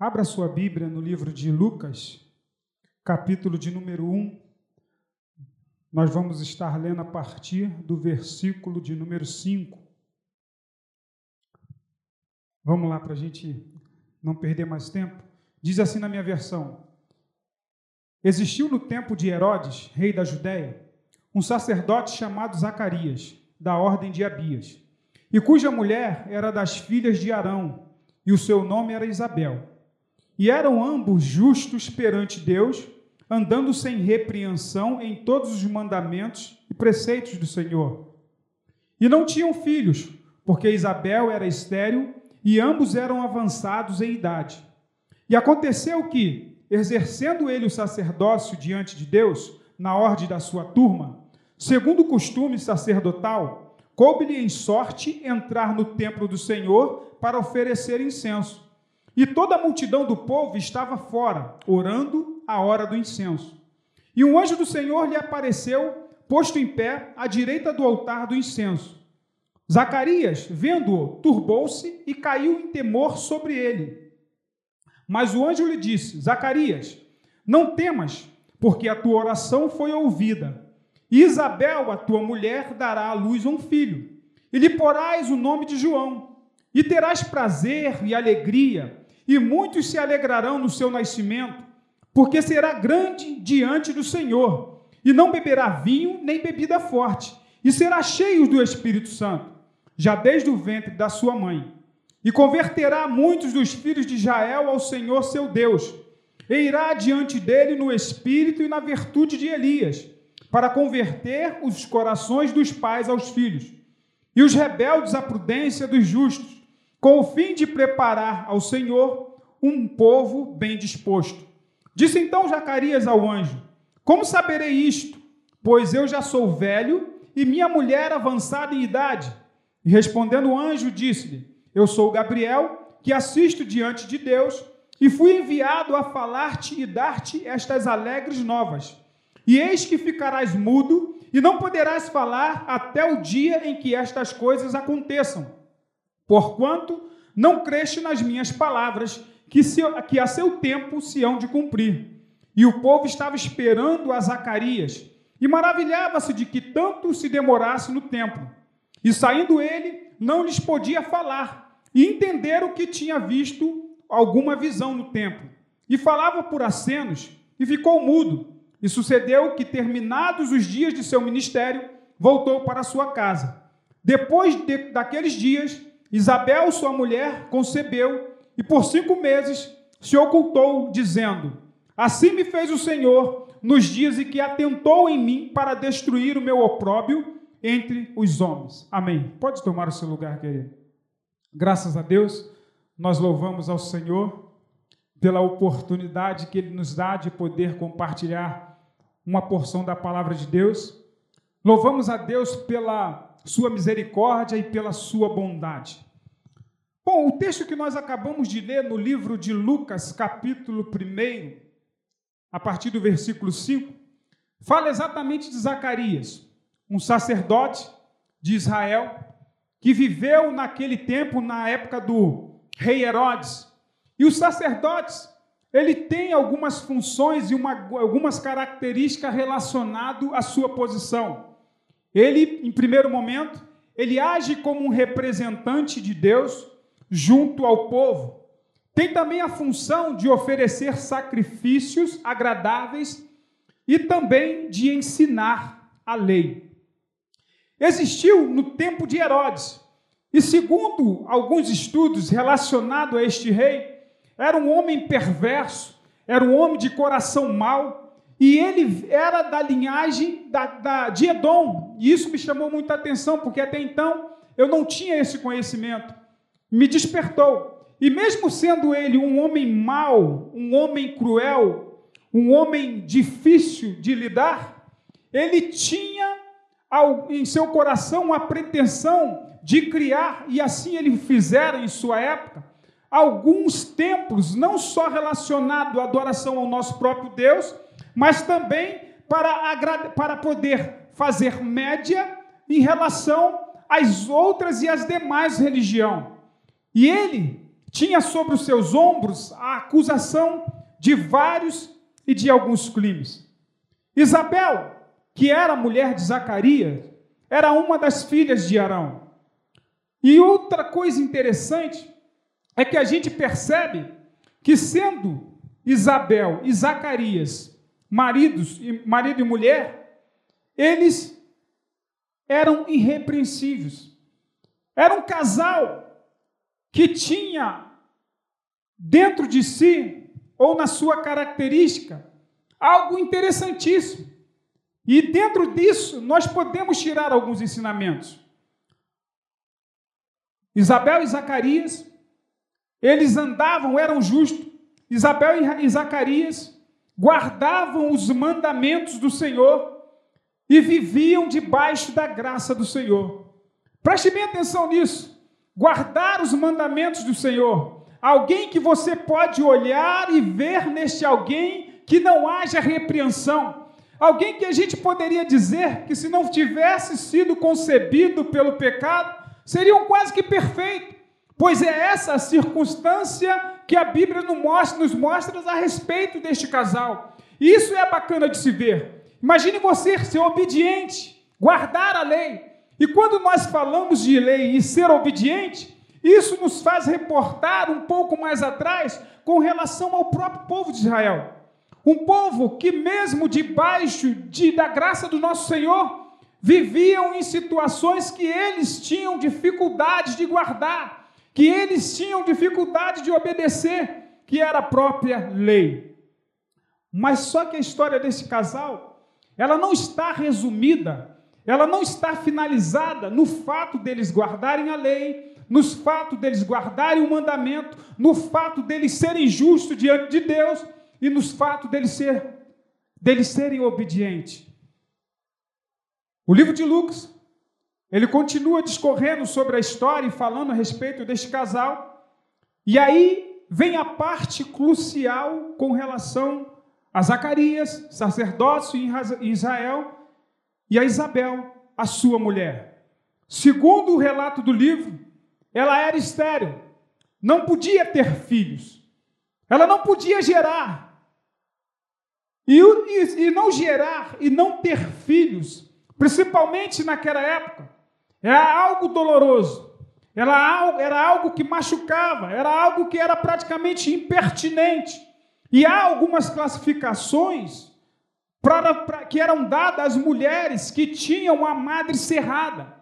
Abra sua Bíblia no livro de Lucas, capítulo de número 1. Nós vamos estar lendo a partir do versículo de número 5. Vamos lá para a gente não perder mais tempo. Diz assim na minha versão: Existiu no tempo de Herodes, rei da Judéia, um sacerdote chamado Zacarias, da ordem de Abias, e cuja mulher era das filhas de Arão, e o seu nome era Isabel. E eram ambos justos perante Deus, andando sem repreensão em todos os mandamentos e preceitos do Senhor. E não tinham filhos, porque Isabel era estéril e ambos eram avançados em idade. E aconteceu que, exercendo ele o sacerdócio diante de Deus, na ordem da sua turma, segundo o costume sacerdotal, coube-lhe em sorte entrar no templo do Senhor para oferecer incenso. E toda a multidão do povo estava fora, orando a hora do incenso. E um anjo do Senhor lhe apareceu, posto em pé, à direita do altar do incenso. Zacarias, vendo-o, turbou-se e caiu em temor sobre ele. Mas o anjo lhe disse: Zacarias, não temas, porque a tua oração foi ouvida. E Isabel, a tua mulher, dará à luz um filho, e lhe porás o nome de João. E terás prazer e alegria, e muitos se alegrarão no seu nascimento, porque será grande diante do Senhor, e não beberá vinho nem bebida forte, e será cheio do Espírito Santo, já desde o ventre da sua mãe. E converterá muitos dos filhos de Israel ao Senhor seu Deus, e irá diante dele no espírito e na virtude de Elias, para converter os corações dos pais aos filhos, e os rebeldes à prudência dos justos com o fim de preparar ao Senhor um povo bem disposto. Disse então Zacarias ao anjo: Como saberei isto? Pois eu já sou velho e minha mulher avançada em idade. E respondendo o anjo, disse-lhe: Eu sou Gabriel, que assisto diante de Deus, e fui enviado a falar-te e dar-te estas alegres novas. E eis que ficarás mudo e não poderás falar até o dia em que estas coisas aconteçam porquanto não creste nas minhas palavras, que, se, que a seu tempo se hão de cumprir. E o povo estava esperando a Zacarias, e maravilhava-se de que tanto se demorasse no templo. E saindo ele, não lhes podia falar, e entenderam que tinha visto alguma visão no templo. E falava por acenos, e ficou mudo. E sucedeu que, terminados os dias de seu ministério, voltou para sua casa. Depois de, daqueles dias, Isabel, sua mulher, concebeu e por cinco meses se ocultou, dizendo: Assim me fez o Senhor nos dias em que atentou em mim para destruir o meu opróbio entre os homens. Amém. Pode tomar o seu lugar, querido. Graças a Deus, nós louvamos ao Senhor pela oportunidade que Ele nos dá de poder compartilhar uma porção da palavra de Deus. Louvamos a Deus pela sua misericórdia e pela sua bondade. Bom, o texto que nós acabamos de ler no livro de Lucas, capítulo 1, a partir do versículo 5, fala exatamente de Zacarias, um sacerdote de Israel que viveu naquele tempo, na época do rei Herodes. E os sacerdotes, ele tem algumas funções e uma, algumas características relacionadas à sua posição. Ele, em primeiro momento, ele age como um representante de Deus junto ao povo. Tem também a função de oferecer sacrifícios agradáveis e também de ensinar a lei. Existiu no tempo de Herodes, e segundo alguns estudos relacionados a este rei, era um homem perverso, era um homem de coração mau, e ele era da linhagem da, da, de Edom. E isso me chamou muita atenção, porque até então eu não tinha esse conhecimento. Me despertou. E mesmo sendo ele um homem mau, um homem cruel, um homem difícil de lidar, ele tinha em seu coração uma pretensão de criar, e assim ele fizera em sua época, alguns templos, não só relacionados à adoração ao nosso próprio Deus, mas também para, para poder fazer média em relação às outras e às demais religiões. E ele tinha sobre os seus ombros a acusação de vários e de alguns crimes. Isabel, que era mulher de Zacarias, era uma das filhas de Arão. E outra coisa interessante é que a gente percebe que sendo Isabel e Zacarias maridos, marido e mulher, eles eram irrepreensíveis. Era um casal que tinha dentro de si, ou na sua característica, algo interessantíssimo. E dentro disso, nós podemos tirar alguns ensinamentos. Isabel e Zacarias, eles andavam, eram justos. Isabel e Zacarias guardavam os mandamentos do Senhor e viviam debaixo da graça do Senhor. Preste bem atenção nisso. Guardar os mandamentos do Senhor. Alguém que você pode olhar e ver neste alguém que não haja repreensão. Alguém que a gente poderia dizer que, se não tivesse sido concebido pelo pecado, seriam quase que perfeito. Pois é essa circunstância que a Bíblia nos mostra, nos mostra a respeito deste casal. Isso é bacana de se ver. Imagine você ser obediente, guardar a lei. E quando nós falamos de lei e ser obediente, isso nos faz reportar um pouco mais atrás com relação ao próprio povo de Israel. Um povo que, mesmo debaixo de, da graça do nosso Senhor, viviam em situações que eles tinham dificuldade de guardar, que eles tinham dificuldade de obedecer, que era a própria lei. Mas só que a história desse casal ela não está resumida, ela não está finalizada no fato deles guardarem a lei, nos fato deles guardarem o mandamento, no fato deles serem justos diante de Deus e nos fato deles, ser, deles serem obedientes. O livro de Lucas, ele continua discorrendo sobre a história e falando a respeito deste casal, e aí vem a parte crucial com relação a Zacarias, sacerdócio em Israel, e a Isabel, a sua mulher. Segundo o relato do livro, ela era estéril, não podia ter filhos, ela não podia gerar. E, e, e não gerar e não ter filhos, principalmente naquela época, era algo doloroso, era era algo que machucava, era algo que era praticamente impertinente. E há algumas classificações para, para, que eram dadas às mulheres que tinham a madre cerrada.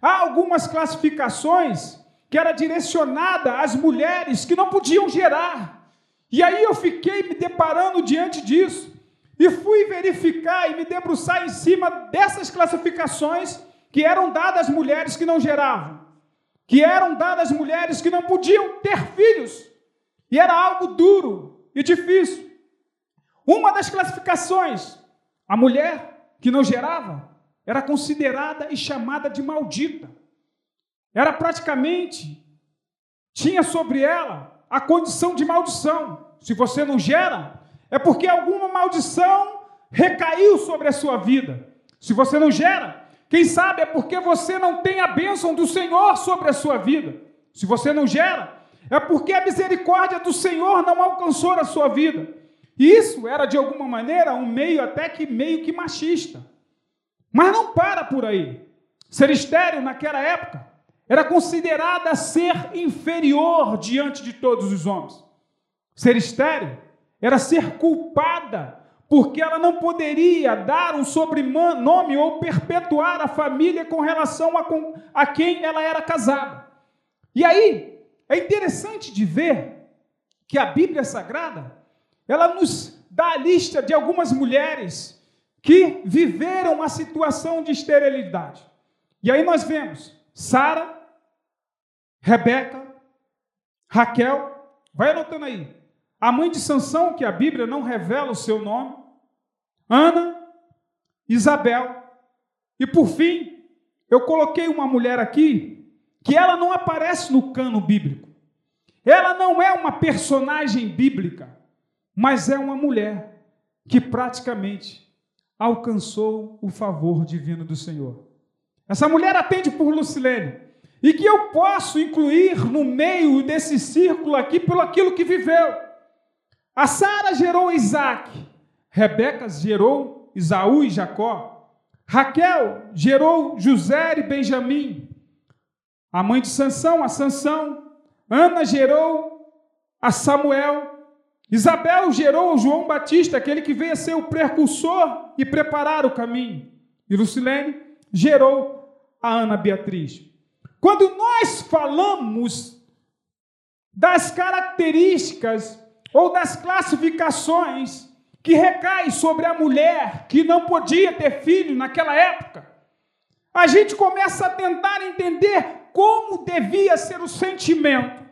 Há algumas classificações que era direcionada às mulheres que não podiam gerar. E aí eu fiquei me deparando diante disso e fui verificar e me debruçar em cima dessas classificações que eram dadas às mulheres que não geravam, que eram dadas às mulheres que não podiam ter filhos. E era algo duro, e difícil. Uma das classificações, a mulher que não gerava, era considerada e chamada de maldita. Era praticamente, tinha sobre ela a condição de maldição. Se você não gera, é porque alguma maldição recaiu sobre a sua vida. Se você não gera, quem sabe é porque você não tem a bênção do Senhor sobre a sua vida. Se você não gera, é porque a misericórdia do Senhor não alcançou a sua vida. Isso era de alguma maneira um meio até que meio que machista. Mas não para por aí. Ser estéril naquela época era considerada ser inferior diante de todos os homens. Ser estéril era ser culpada porque ela não poderia dar um sobrenome ou perpetuar a família com relação a, a quem ela era casada. E aí, é interessante de ver que a Bíblia Sagrada, ela nos dá a lista de algumas mulheres que viveram uma situação de esterilidade. E aí nós vemos Sara, Rebeca, Raquel, vai anotando aí. A mãe de Sansão, que a Bíblia não revela o seu nome, Ana, Isabel, e por fim, eu coloquei uma mulher aqui que ela não aparece no cano bíblico. Ela não é uma personagem bíblica, mas é uma mulher que praticamente alcançou o favor divino do Senhor. Essa mulher atende por Lucilene. e que eu posso incluir no meio desse círculo aqui pelo aquilo que viveu. A Sara gerou Isaac, Rebeca gerou Isaú e Jacó, Raquel gerou José e Benjamim, a mãe de Sansão, a Sansão, Ana gerou a Samuel, Isabel gerou João Batista, aquele que veio a ser o precursor e preparar o caminho. E Lucilene gerou a Ana Beatriz. Quando nós falamos das características ou das classificações que recaem sobre a mulher que não podia ter filho naquela época, a gente começa a tentar entender como devia ser o sentimento.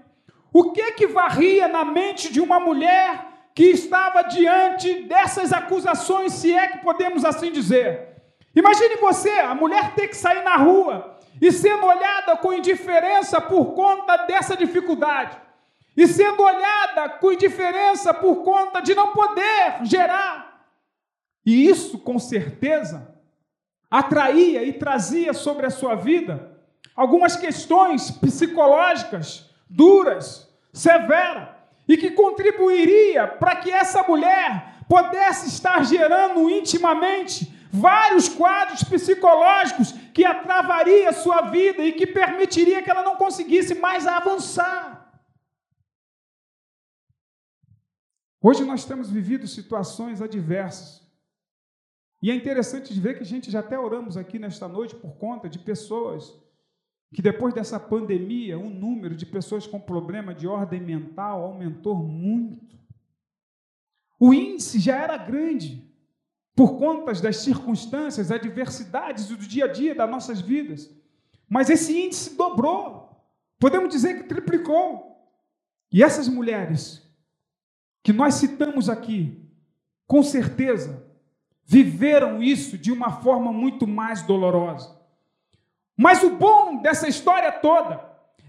O que que varria na mente de uma mulher que estava diante dessas acusações, se é que podemos assim dizer? Imagine você, a mulher ter que sair na rua e sendo olhada com indiferença por conta dessa dificuldade, e sendo olhada com indiferença por conta de não poder gerar. E isso, com certeza, atraía e trazia sobre a sua vida algumas questões psicológicas duras, severa e que contribuiria para que essa mulher pudesse estar gerando intimamente vários quadros psicológicos que atravaria sua vida e que permitiria que ela não conseguisse mais avançar. Hoje nós temos vivido situações adversas. E é interessante ver que a gente já até oramos aqui nesta noite por conta de pessoas que depois dessa pandemia, o número de pessoas com problema de ordem mental aumentou muito. O índice já era grande por conta das circunstâncias, adversidades do dia a dia das nossas vidas. Mas esse índice dobrou. Podemos dizer que triplicou. E essas mulheres que nós citamos aqui, com certeza, viveram isso de uma forma muito mais dolorosa. Mas o bom dessa história toda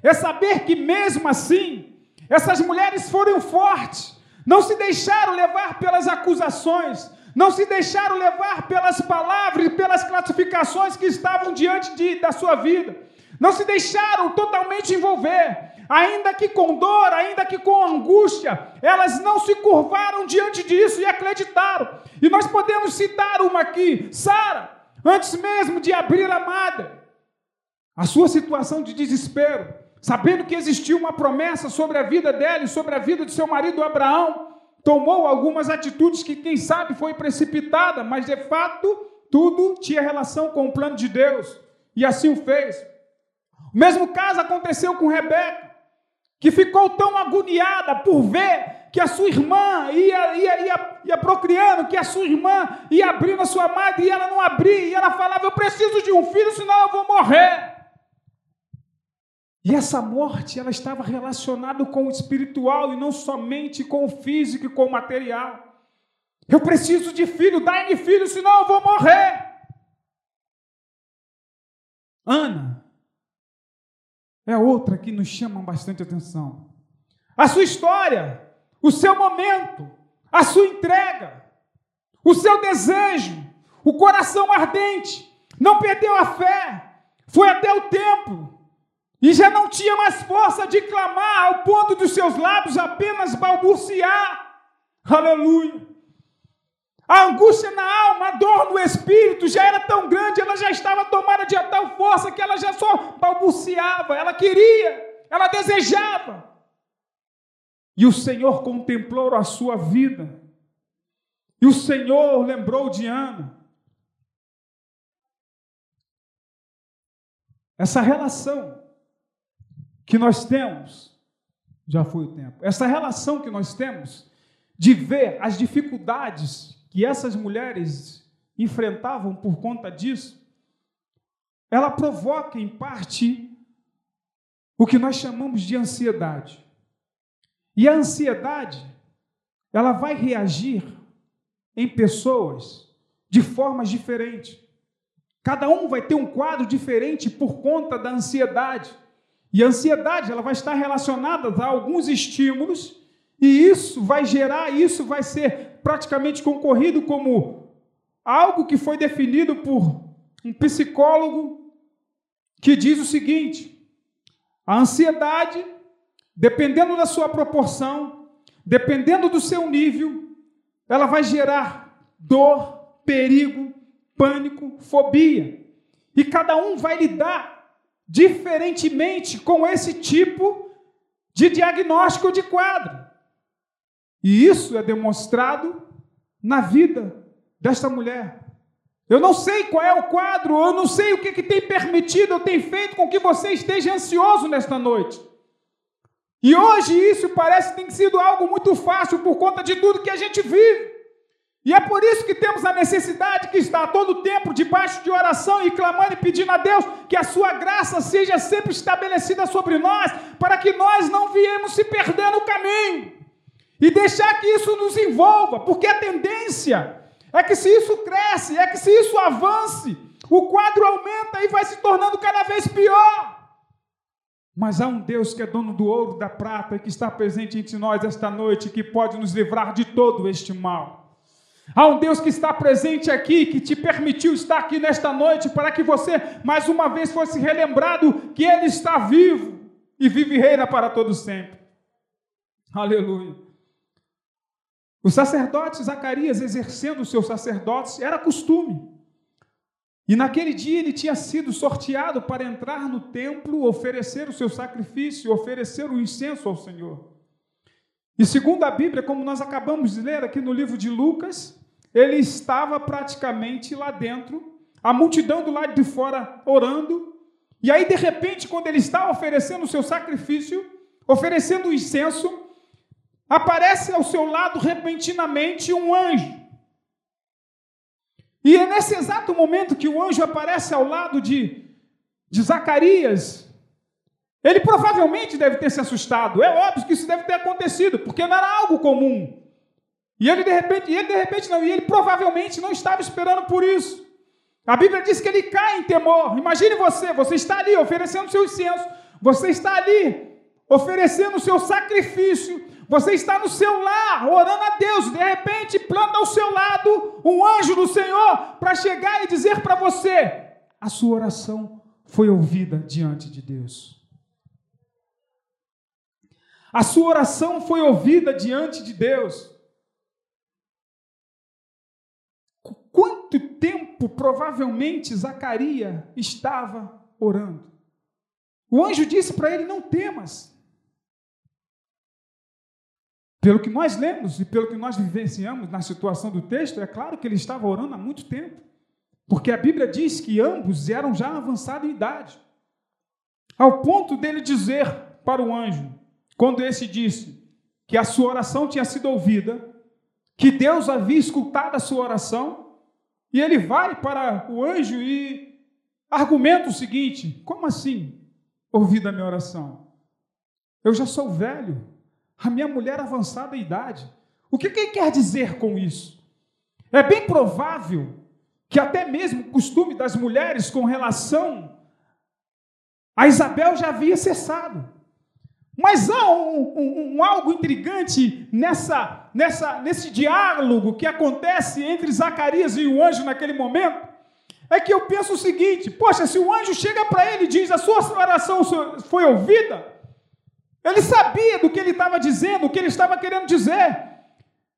é saber que, mesmo assim, essas mulheres foram fortes, não se deixaram levar pelas acusações, não se deixaram levar pelas palavras e pelas classificações que estavam diante de, da sua vida, não se deixaram totalmente envolver, ainda que com dor, ainda que com angústia, elas não se curvaram diante disso e acreditaram. E nós podemos citar uma aqui, Sara, antes mesmo de abrir a madre, a sua situação de desespero, sabendo que existia uma promessa sobre a vida dela e sobre a vida de seu marido Abraão, tomou algumas atitudes que, quem sabe, foi precipitada, mas de fato tudo tinha relação com o plano de Deus, e assim o fez. O mesmo caso aconteceu com Rebeca, que ficou tão agoniada por ver que a sua irmã ia, ia, ia, ia procriando, que a sua irmã ia abrindo a sua madre e ela não abria, e ela falava: Eu preciso de um filho, senão eu vou morrer. E essa morte, ela estava relacionada com o espiritual e não somente com o físico e com o material. Eu preciso de filho, dai-me filho, senão eu vou morrer. Ana é outra que nos chama bastante atenção. A sua história, o seu momento, a sua entrega, o seu desejo, o coração ardente, não perdeu a fé, foi até o templo, e já não tinha mais força de clamar ao ponto dos seus lábios apenas balbuciar. Aleluia. A angústia na alma, a dor no espírito já era tão grande, ela já estava tomada de tal força que ela já só balbuciava, ela queria, ela desejava. E o Senhor contemplou a sua vida. E o Senhor lembrou de Ana. Essa relação que nós temos, já foi o tempo, essa relação que nós temos de ver as dificuldades que essas mulheres enfrentavam por conta disso, ela provoca em parte o que nós chamamos de ansiedade. E a ansiedade, ela vai reagir em pessoas de formas diferentes. Cada um vai ter um quadro diferente por conta da ansiedade. E a ansiedade, ela vai estar relacionada a alguns estímulos, e isso vai gerar, isso vai ser praticamente concorrido como algo que foi definido por um psicólogo que diz o seguinte: A ansiedade, dependendo da sua proporção, dependendo do seu nível, ela vai gerar dor, perigo, pânico, fobia. E cada um vai lidar diferentemente com esse tipo de diagnóstico de quadro. E isso é demonstrado na vida desta mulher. Eu não sei qual é o quadro, eu não sei o que, que tem permitido, ou tem feito com que você esteja ansioso nesta noite. E hoje isso parece que tem sido algo muito fácil por conta de tudo que a gente vive. E é por isso que temos a necessidade que está todo tempo debaixo de oração e clamando e pedindo a Deus que a sua graça seja sempre estabelecida sobre nós, para que nós não viemos se perder no caminho. E deixar que isso nos envolva, porque a tendência é que se isso cresce, é que se isso avance, o quadro aumenta e vai se tornando cada vez pior. Mas há um Deus que é dono do ouro, da prata e que está presente entre nós esta noite, que pode nos livrar de todo este mal. Há um Deus que está presente aqui, que te permitiu estar aqui nesta noite, para que você mais uma vez fosse relembrado que Ele está vivo e vive e reina para todo sempre. Aleluia. O sacerdote Zacarias, exercendo o seu sacerdócio, era costume. E naquele dia ele tinha sido sorteado para entrar no templo, oferecer o seu sacrifício, oferecer o incenso ao Senhor. E segundo a Bíblia, como nós acabamos de ler aqui no livro de Lucas, ele estava praticamente lá dentro, a multidão do lado de fora orando, e aí de repente, quando ele está oferecendo o seu sacrifício, oferecendo o incenso, aparece ao seu lado repentinamente um anjo. E é nesse exato momento que o anjo aparece ao lado de, de Zacarias, ele provavelmente deve ter se assustado. É óbvio que isso deve ter acontecido, porque não era algo comum. E ele de repente, ele de repente não, e ele provavelmente não estava esperando por isso. A Bíblia diz que ele cai em temor. Imagine você, você está ali oferecendo seu incenso, você está ali oferecendo o seu sacrifício, você está no seu lar, orando a Deus, de repente planta ao seu lado um anjo do Senhor para chegar e dizer para você: a sua oração foi ouvida diante de Deus. A sua oração foi ouvida diante de Deus. Quanto tempo provavelmente Zacarias estava orando? O anjo disse para ele: Não temas. Pelo que nós lemos e pelo que nós vivenciamos na situação do texto, é claro que ele estava orando há muito tempo, porque a Bíblia diz que ambos eram já avançados em idade, ao ponto dele dizer para o anjo, quando esse disse que a sua oração tinha sido ouvida, que Deus havia escutado a sua oração, e ele vai para o anjo e argumenta o seguinte: como assim ouvida a minha oração? Eu já sou velho, a minha mulher avançada em idade. O que, que ele quer dizer com isso? É bem provável que até mesmo o costume das mulheres com relação a Isabel já havia cessado. Mas há um, um, um, algo intrigante nessa, nessa, nesse diálogo que acontece entre Zacarias e o anjo naquele momento. É que eu penso o seguinte: poxa, se o anjo chega para ele e diz a sua oração foi ouvida, ele sabia do que ele estava dizendo, o que ele estava querendo dizer.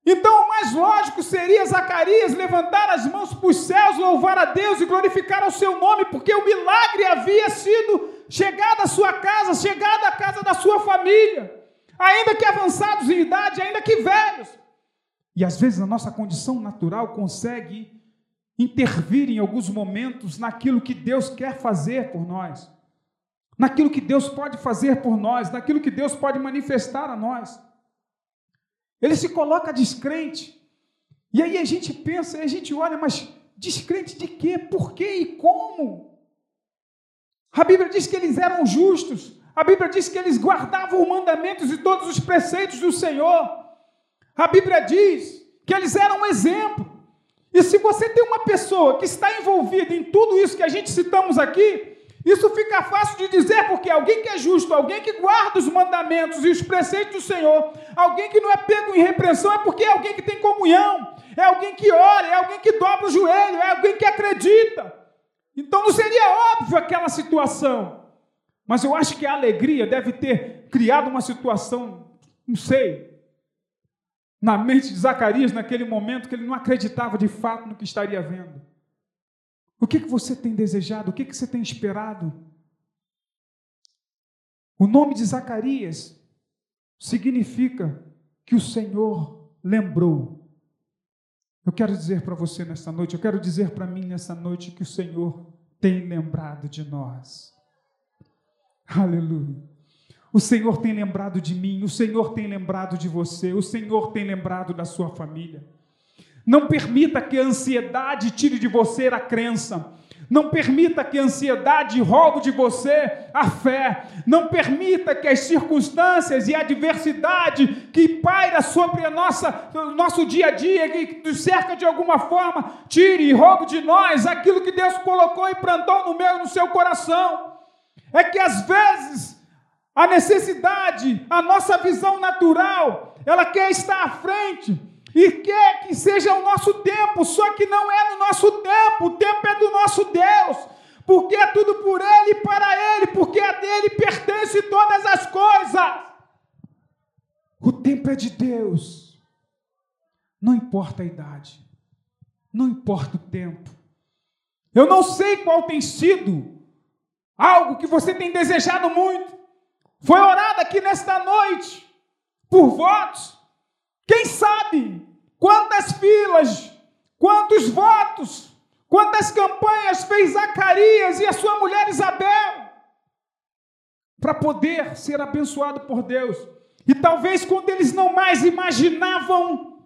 Então, o mais lógico seria Zacarias levantar as mãos para os céus, louvar a Deus e glorificar o seu nome, porque o milagre havia sido chegado à sua casa, chegado à casa da sua família, ainda que avançados em idade, ainda que velhos. E às vezes a nossa condição natural consegue intervir em alguns momentos naquilo que Deus quer fazer por nós naquilo que Deus pode fazer por nós, naquilo que Deus pode manifestar a nós. Ele se coloca descrente. E aí a gente pensa, a gente olha, mas descrente de quê? Por quê e como? A Bíblia diz que eles eram justos. A Bíblia diz que eles guardavam os mandamentos e todos os preceitos do Senhor. A Bíblia diz que eles eram um exemplo. E se você tem uma pessoa que está envolvida em tudo isso que a gente citamos aqui, isso fica fácil de dizer porque alguém que é justo, alguém que guarda os mandamentos e os preceitos do Senhor, alguém que não é pego em repreensão, é porque é alguém que tem comunhão, é alguém que ora, é alguém que dobra o joelho, é alguém que acredita. Então não seria óbvio aquela situação. Mas eu acho que a alegria deve ter criado uma situação, não sei, na mente de Zacarias naquele momento que ele não acreditava de fato no que estaria vendo. O que, que você tem desejado? O que, que você tem esperado? O nome de Zacarias significa que o Senhor lembrou. Eu quero dizer para você nesta noite, eu quero dizer para mim nessa noite que o Senhor tem lembrado de nós. Aleluia. O Senhor tem lembrado de mim, o Senhor tem lembrado de você, o Senhor tem lembrado da sua família. Não permita que a ansiedade tire de você a crença. Não permita que a ansiedade roube de você a fé. Não permita que as circunstâncias e a adversidade que paira sobre a nossa, o nosso dia a dia, que nos cerca de alguma forma, tire e roube de nós aquilo que Deus colocou e plantou no meu e no seu coração. É que às vezes a necessidade, a nossa visão natural, ela quer estar à frente e quer que seja o nosso tempo, só que não é no nosso tempo, o tempo é do nosso Deus, porque é tudo por Ele e para Ele, porque a dele pertence todas as coisas. O tempo é de Deus, não importa a idade, não importa o tempo. Eu não sei qual tem sido algo que você tem desejado muito. Foi orado aqui nesta noite por votos quem sabe quantas filas, quantos votos, quantas campanhas fez Zacarias e a sua mulher Isabel para poder ser abençoado por Deus. E talvez quando eles não mais imaginavam,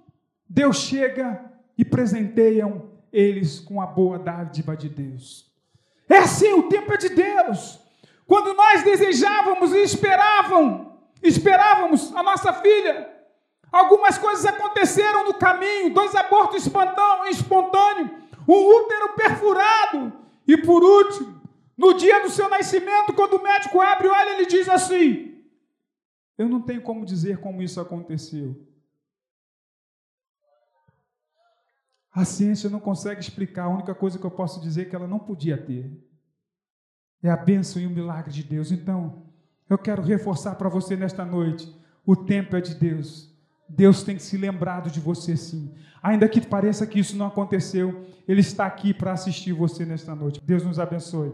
Deus chega e presenteiam eles com a boa dádiva de Deus. É assim, o tempo é de Deus. Quando nós desejávamos e esperavam, esperávamos a nossa filha, Algumas coisas aconteceram no caminho, dois abortos espontâneos, um útero perfurado. E por último, no dia do seu nascimento, quando o médico abre o olho, ele diz assim: Eu não tenho como dizer como isso aconteceu. A ciência não consegue explicar, a única coisa que eu posso dizer é que ela não podia ter. É a bênção e o milagre de Deus. Então, eu quero reforçar para você nesta noite: o tempo é de Deus. Deus tem se lembrado de você sim. Ainda que pareça que isso não aconteceu, Ele está aqui para assistir você nesta noite. Deus nos abençoe.